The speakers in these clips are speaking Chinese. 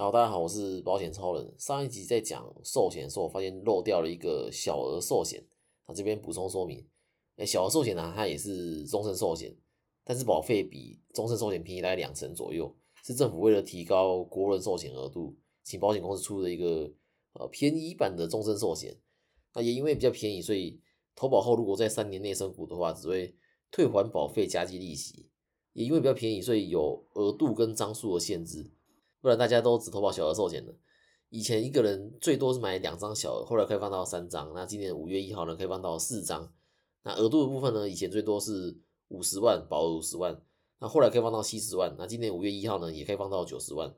好，大家好，我是保险超人。上一集在讲寿险的时候，发现漏掉了一个小额寿险，那这边补充说明，哎，小额寿险呢，它也是终身寿险，但是保费比终身寿险便宜大概两成左右，是政府为了提高国人寿险额度，请保险公司出的一个呃便宜版的终身寿险。那也因为比较便宜，所以投保后如果在三年内身故的话，只会退还保费加计利息。也因为比较便宜，所以有额度跟张数的限制。不然大家都只投保小额寿险的。以前一个人最多是买两张小额，后来可以放到三张。那今年五月一号呢，可以放到四张。那额度的部分呢，以前最多是五十万，保额五十万。那后来可以放到七十万。那今年五月一号呢，也可以放到九十万。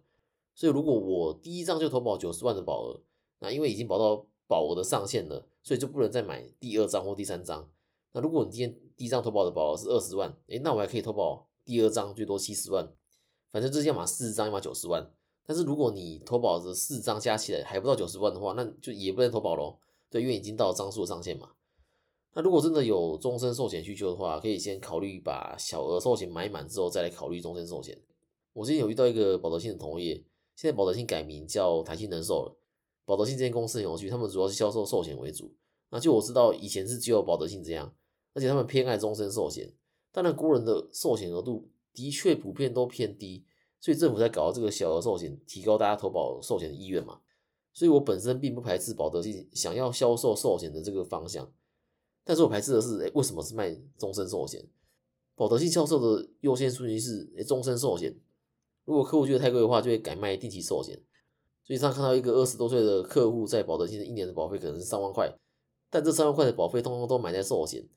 所以如果我第一张就投保九十万的保额，那因为已经保到保额的上限了，所以就不能再买第二张或第三张。那如果你今天第一张投保的保额是二十万，诶，那我还可以投保第二张，最多七十万。反正这是要么四张，要么九十万。但是如果你投保的四张加起来还不到九十万的话，那就也不能投保喽。对，因为已经到张数上限嘛。那如果真的有终身寿险需求的话，可以先考虑把小额寿险买满之后再来考虑终身寿险。我之前有遇到一个保德信的同业，现在保德信改名叫台信人寿了。保德信这间公司很有趣，他们主要是销售寿险为主。那就我知道，以前是只有保德信这样，而且他们偏爱终身寿险。当然，国人的寿险额度的确普遍都偏低。所以政府在搞这个小额寿险，提高大家投保寿险的意愿嘛。所以我本身并不排斥保德信想要销售寿险的这个方向，但是我排斥的是，哎，为什么是卖终身寿险？保德信销售的优先顺序是，哎，终身寿险。如果客户觉得太贵的话，就会改卖定期寿险。所以上看到一个二十多岁的客户在保德信的一年的保费可能是三万块，但这三万块的保费通通都买在寿险。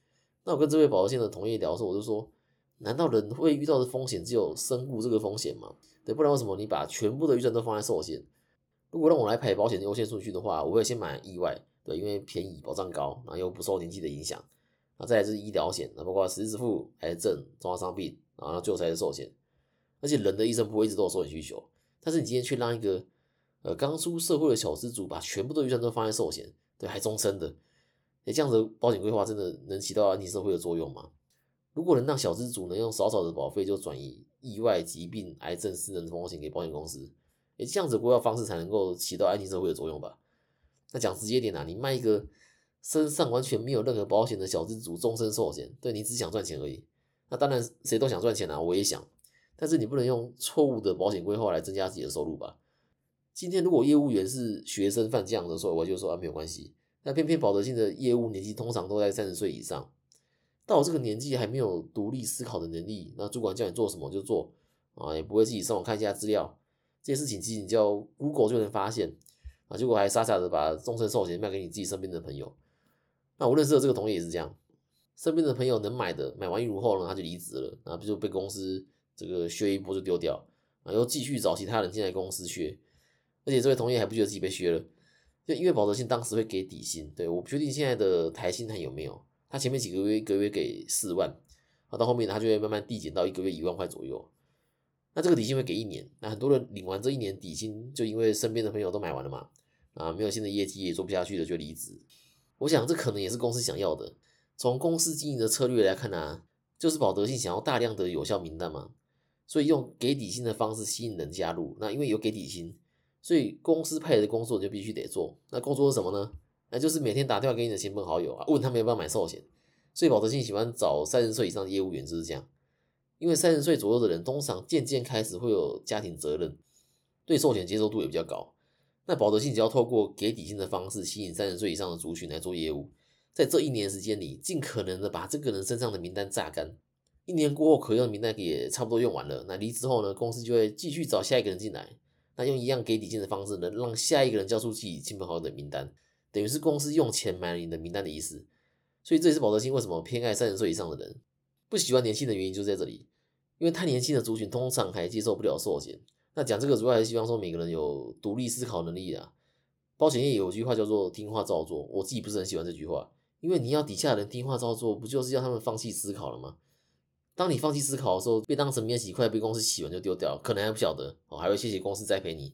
那我跟这位保德信的同业聊的时候，我就说。难道人会遇到的风险只有身故这个风险吗？对，不然为什么你把全部的预算都放在寿险？如果让我来排保险的优先顺序的话，我会先买意外，对，因为便宜、保障高，然后又不受年纪的影响。那再来是医疗险，那包括实支付、癌症、重大伤病，然后最后才是寿险。而且人的一生不会一直都有寿险需求，但是你今天去让一个呃刚出社会的小资族把全部的预算都放在寿险，对，还终身的，哎，这样子保险规划真的能起到安定社会的作用吗？如果能让小资主能用少少的保费就转移意外、疾病、癌症、私人风险给保险公司，诶，这样子规划方式才能够起到安定社会的作用吧？那讲直接点啊，你卖一个身上完全没有任何保险的小资主终身寿险，对你只想赚钱而已。那当然谁都想赚钱啊，我也想，但是你不能用错误的保险规划来增加自己的收入吧？今天如果业务员是学生犯这样的错，我就说啊没有关系。那偏偏保德信的业务年纪通常都在三十岁以上。到我这个年纪还没有独立思考的能力，那主管叫你做什么就做啊，也不会自己上网看一下资料，这些事情其实你叫 Google 就能发现啊，结果还傻傻的把终身寿险卖给你自己身边的朋友。那我认识的这个同业也是这样，身边的朋友能买的买完一如后呢，他就离职了，然后就被公司这个削一波就丢掉，啊，又继续找其他人进来公司削，而且这位同业还不觉得自己被削了，就因为保德信当时会给底薪，对，我不确定现在的台薪还有没有。他前面几个月一个月给四万，啊，到后面他就会慢慢递减到一个月一万块左右。那这个底薪会给一年，那很多人领完这一年底薪，就因为身边的朋友都买完了嘛，啊，没有新的业绩也做不下去了，就离职。我想这可能也是公司想要的。从公司经营的策略来看呢，就是保德信想要大量的有效名单嘛，所以用给底薪的方式吸引人加入。那因为有给底薪，所以公司派的工作就必须得做。那工作是什么呢？那就是每天打电话给你的亲朋好友啊，问他们要不要买寿险。所以保德信喜欢找三十岁以上的业务员就是这样，因为三十岁左右的人通常渐渐开始会有家庭责任，对寿险接受度也比较高。那保德信只要透过给底薪的方式吸引三十岁以上的族群来做业务，在这一年时间里，尽可能的把这个人身上的名单榨干。一年过后，可用的名单也差不多用完了。那离职后呢，公司就会继续找下一个人进来。那用一样给底薪的方式，能让下一个人交出自己亲朋好友的名单。等于是公司用钱买了你的名单的意思，所以这也是保德信为什么偏爱三十岁以上的人，不喜欢年轻的原因就在这里，因为太年轻的族群通常还接受不了寿险。那讲这个主要还是希望说每个人有独立思考能力啊。保险业有句话叫做听话照做，我自己不是很喜欢这句话，因为你要底下的人听话照做，不就是要他们放弃思考了吗？当你放弃思考的时候，被当成免洗筷被公司洗完就丢掉，可能还不晓得哦，还会谢谢公司栽培你。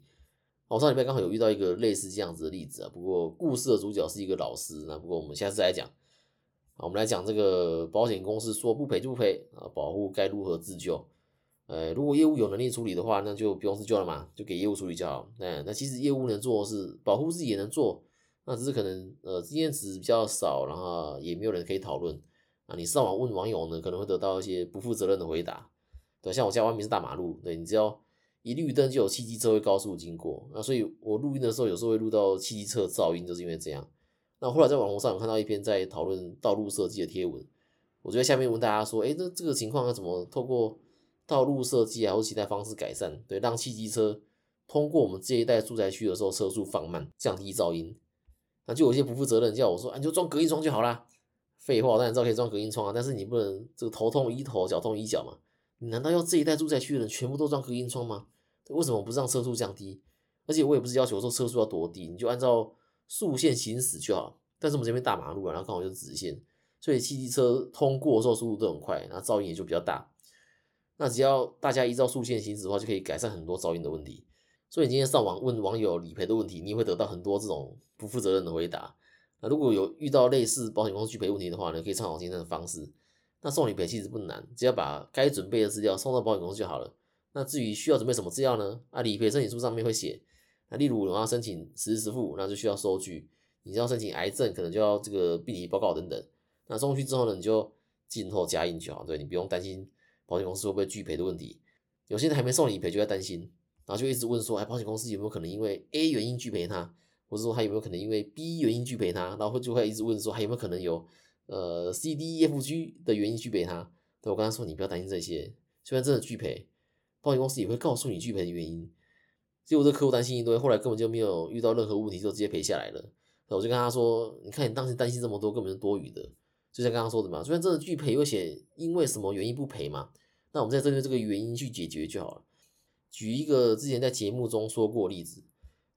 我上礼拜刚好有遇到一个类似这样子的例子啊，不过故事的主角是一个老师，那不过我们下次再讲。啊，我们来讲这个保险公司说不赔就不赔啊，保护该如何自救？呃，如果业务有能力处理的话，那就不用自救了嘛，就给业务处理就好。那那其实业务能做是保护自己也能做，那只是可能呃经验值比较少，然后也没有人可以讨论啊。你上网问网友呢，可能会得到一些不负责任的回答。对，像我家外面是大马路，对你只要一绿灯就有汽机车会高速经过，那所以我录音的时候有时候会录到汽机车噪音，就是因为这样。那后来在网络上有看到一篇在讨论道路设计的贴文，我就在下面问大家说，哎，这这个情况要怎么透过？道路设计啊，或其他方式改善，对，让汽机车通过我们这一带住宅区的时候车速放慢，降低噪音。那就有些不负责任叫我说，啊，你就装隔音窗就好啦。废话，当然知道可以装隔音窗啊，但是你不能这个头痛医头，脚痛医脚嘛。你难道要这一带住宅区的人全部都装隔音窗吗？为什么不让车速降低？而且我也不是要求说车速要多低，你就按照速线行驶就好。但是我们这边大马路，然后刚好就是直线，所以汽机车通过的时候速度都很快，那噪音也就比较大。那只要大家依照速线行驶的话，就可以改善很多噪音的问题。所以你今天上网问网友理赔的问题，你也会得到很多这种不负责任的回答。那如果有遇到类似保险公司拒赔问题的话呢，可以参考今天的方式。那送理赔其实不难，只要把该准备的资料送到保险公司就好了。那至于需要准备什么资料呢？啊，理赔申请书上面会写。那例如你要申请实时付，那就需要收据。你要申请癌症，可能就要这个病理报告等等。那送去之后呢，你就镜后加印就好，对你不用担心。保险公司会不会拒赔的问题？有些人还没送理赔就在担心，然后就一直问说：哎，保险公司有没有可能因为 A 原因拒赔他，或者说他有没有可能因为 B 原因拒赔他？然后就会一直问说还有没有可能有呃 C、D、E、F、G 的原因拒赔他？对我刚才说你不要担心这些，虽然真的拒赔，保险公司也会告诉你拒赔的原因。结果这客户担心一堆，后来根本就没有遇到任何问题，就直接赔下来了。那我就跟他说：你看你当时担心这么多，根本是多余的。就像刚刚说的嘛，虽然真的拒赔，又写因为什么原因不赔嘛。那我们在针对这个原因去解决就好了。举一个之前在节目中说过例子，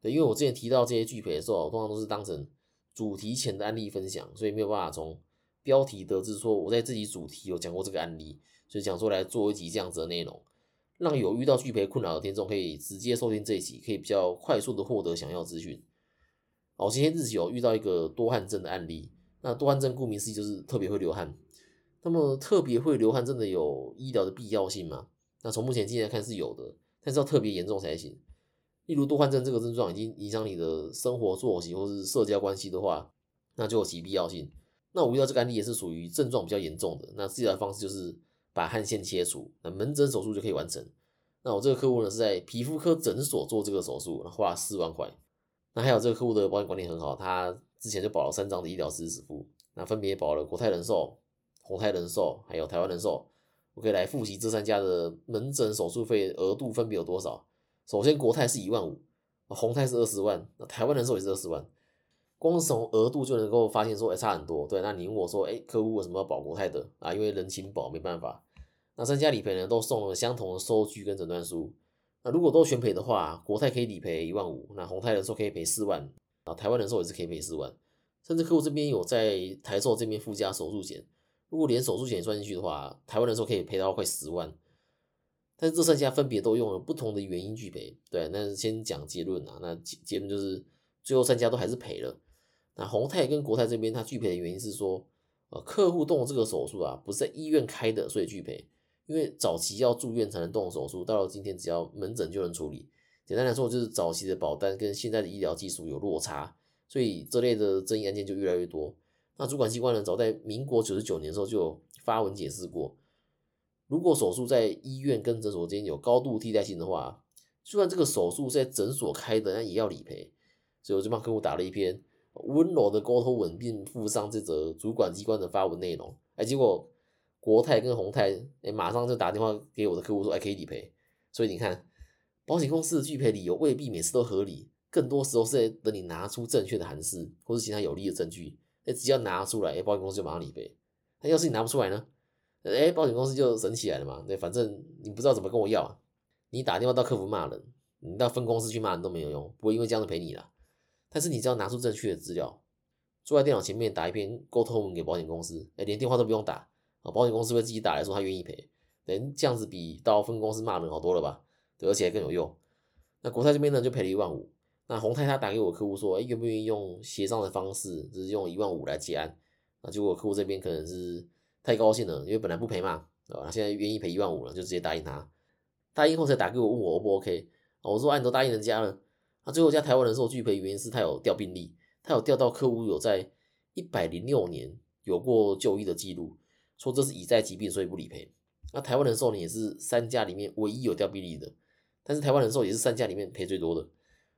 对，因为我之前提到这些拒赔的时候，通常都是当成主题前的案例分享，所以没有办法从标题得知说我在自己主题有讲过这个案例，所以讲说来做一集这样子的内容，让有遇到拒赔困扰的听众可以直接收听这一集，可以比较快速的获得想要资讯。哦今天日久有遇到一个多汗症的案例，那多汗症顾名思义就是特别会流汗。那么特别会流汗真的有医疗的必要性吗？那从目前经验看是有的，但是要特别严重才行。例如多汗症这个症状已经影响你的生活作息或是社交关系的话，那就有其必要性。那我遇到这个案例也是属于症状比较严重的，那治疗方式就是把汗腺切除，那门诊手术就可以完成。那我这个客户呢是在皮肤科诊所做这个手术，花了四万块。那还有这个客户的保险管理很好，他之前就保了三张的医疗支持付，那分别保了国泰人寿。宏泰人寿还有台湾人寿，我可以来复习这三家的门诊手术费额度分别有多少。首先，国泰是一万五，宏泰是二十万，那台湾人寿也是二十万。光从额度就能够发现说，哎，差很多。对，那你问我说，哎，客户为什么要保国泰的啊？因为人情保，没办法。那三家理赔呢，都送了相同的收据跟诊断书。那如果都全赔的话，国泰可以理赔一万五，那宏泰人寿可以赔四万，啊，台湾人寿也是可以赔四万，甚至客户这边有在台寿这边附加手术险。如果连手术险也算进去的话，台湾人寿可以赔到快十万。但是这三家分别都用了不同的原因拒赔。对，那先讲结论啊。那结结论就是最后三家都还是赔了。那宏泰跟国泰这边，他拒赔的原因是说，呃，客户动这个手术啊，不是在医院开的，所以拒赔。因为早期要住院才能动手术，到了今天只要门诊就能处理。简单来说，就是早期的保单跟现在的医疗技术有落差，所以这类的争议案件就越来越多。那主管机关呢，早在民国九十九年的时候就有发文解释过，如果手术在医院跟诊所间有高度替代性的话，就算这个手术在诊所开的，那也要理赔。所以我就帮客户打了一篇温柔的沟通文，并附上这则主管机关的发文内容。哎，结果国泰跟宏泰哎，马上就打电话给我的客户说，哎，可以理赔。所以你看，保险公司的拒赔理由未必每次都合理，更多时候是在等你拿出正确的函释或是其他有利的证据。哎，只要拿出来，哎，保险公司就马上理赔。那要是你拿不出来呢？哎，保险公司就省起来了嘛。对，反正你不知道怎么跟我要，你打电话到客服骂人，你到分公司去骂人都没有用，不会因为这样子赔你了。但是你只要拿出正确的资料，坐在电脑前面打一篇沟通文给保险公司，哎，连电话都不用打啊，保险公司会自己打来说他愿意赔。等这样子比到分公司骂人好多了吧？对，而且还更有用。那国泰这边呢，就赔了一万五。那宏泰他打给我客户说，哎，愿不愿意用协商的方式，就是用一万五来结案？那结果客户这边可能是太高兴了，因为本来不赔嘛，对吧？现在愿意赔一万五了，就直接答应他。答应后才打给我问我 O 不 OK，我说啊你都答应人家了，那最后家台湾人寿拒赔原因是他有调病历，他有调到客户有在一百零六年有过就医的记录，说这是已在疾病所以不理赔。那台湾人寿呢也是三家里面唯一有调病历的，但是台湾人寿也是三家里面赔最多的。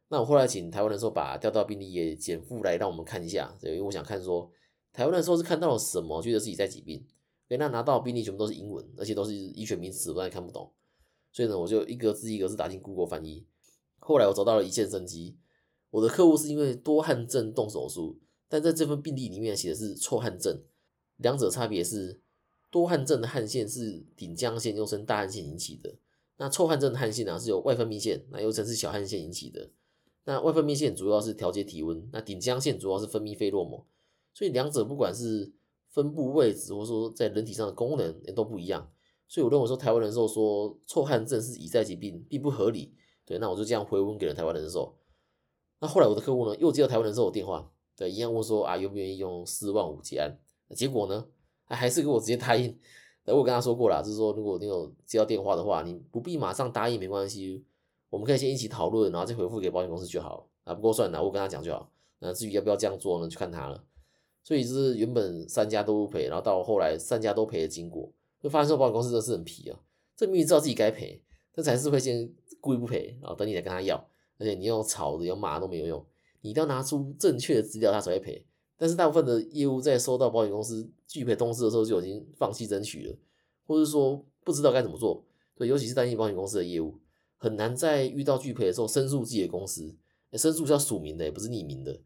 那我后来请台湾人寿把调到病历也减负来让我们看一下，因为我想看说台湾人寿是看到了什么，觉得自己在疾病。给他拿到病历全部都是英文，而且都是医学名词，我也看不懂。所以呢，我就一个字一个字打进 Google 翻译。后来我找到了一线生机，我的客户是因为多汗症动手术，但在这份病历里面写的是臭汗症，两者差别是多汗症的汗腺是顶浆腺又称大汗腺引起的，那臭汗症的汗腺呢是由外分泌腺，那又称是小汗腺引起的。那外分泌腺主要是调节体温，那顶浆腺主要是分泌费洛蒙，所以两者不管是分布位置或者说在人体上的功能也都不一样。所以我认为说台湾人寿说臭汗症是已在疾病，并不合理。对，那我就这样回问给了台湾人寿。那后来我的客户呢，又接到台湾人寿的电话，对，一样问说啊，愿不愿意用四万五结案？结果呢，他还是给我直接答应。那我跟他说过了，就是说如果你有接到电话的话，你不必马上答应，没关系，我们可以先一起讨论，然后再回复给保险公司就好。啊，不过算了，我跟他讲就好。那至于要不要这样做呢，就看他了。所以就是原本三家都不赔，然后到后来三家都赔的经过。就发现说保险公司真的是很皮啊，这明明知道自己该赔，但还是会先故意不赔，然后等你来跟他要，而且你用吵的、用骂都没有用，你一定要拿出正确的资料，他才会赔。但是大部分的业务在收到保险公司拒赔通知的时候就已经放弃争取了，或者说不知道该怎么做。对，尤其是担心保险公司的业务，很难在遇到拒赔的时候申诉自己的公司。申诉是要署名的，也不是匿名的。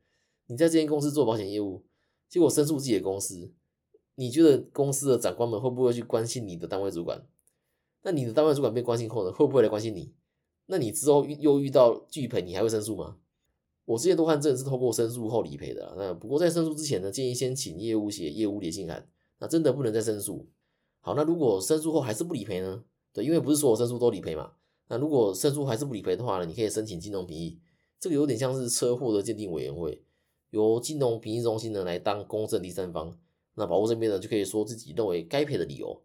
你在这间公司做保险业务，结果申诉自己的公司。你觉得公司的长官们会不会去关心你的单位主管？那你的单位主管被关心后呢，会不会来关心你？那你之后又遇到拒赔，你还会申诉吗？我之前多看证是透过申诉后理赔的。那不过在申诉之前呢，建议先请业务写业务理信函。那真的不能再申诉。好，那如果申诉后还是不理赔呢？对，因为不是所有申诉都理赔嘛。那如果申诉还是不理赔的话呢，你可以申请金融评议。这个有点像是车祸的鉴定委员会，由金融评议中心呢来当公正第三方。那保护这边呢，就可以说自己认为该赔的理由。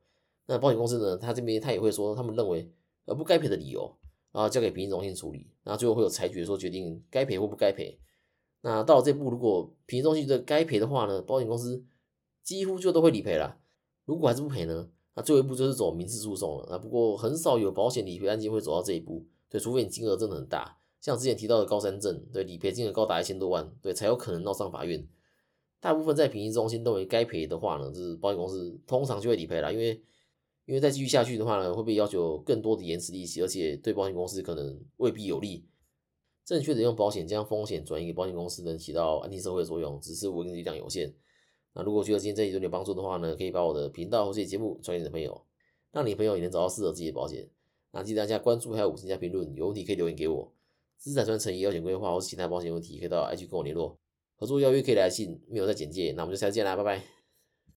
那保险公司呢，他这边他也会说他们认为呃不该赔的理由，然后交给评议中心处理。然后最后会有裁决说决定该赔或不该赔。那到了这步，如果评议中心觉得该赔的话呢，保险公司几乎就都会理赔了。如果还是不赔呢，那最后一步就是走民事诉讼了。那，不过很少有保险理赔案件会走到这一步，对，除非你金额真的很大，像之前提到的高山镇，对，理赔金额高达一千多万，对，才有可能闹上法院。大部分在评议中心认为该赔的话呢，就是保险公司通常就会理赔了，因为因为再继续下去的话呢，会被要求更多的延迟利息，而且对保险公司可能未必有利。正确的用保险将风险转移给保险公司，能起到安定社会的作用，只是我的力量有限。那如果觉得今天这集对你有帮助的话呢，可以把我的频道或者节目传给你的朋友，让你朋友也能找到适合自己的保险。那记得大家关注还有五星加评论，有问题可以留言给我。资产传承、保险规划或是其他保险问题，可以到 IG 跟我联络。合作邀约可以来信，没有在简介，那我们就下次见啦，拜拜。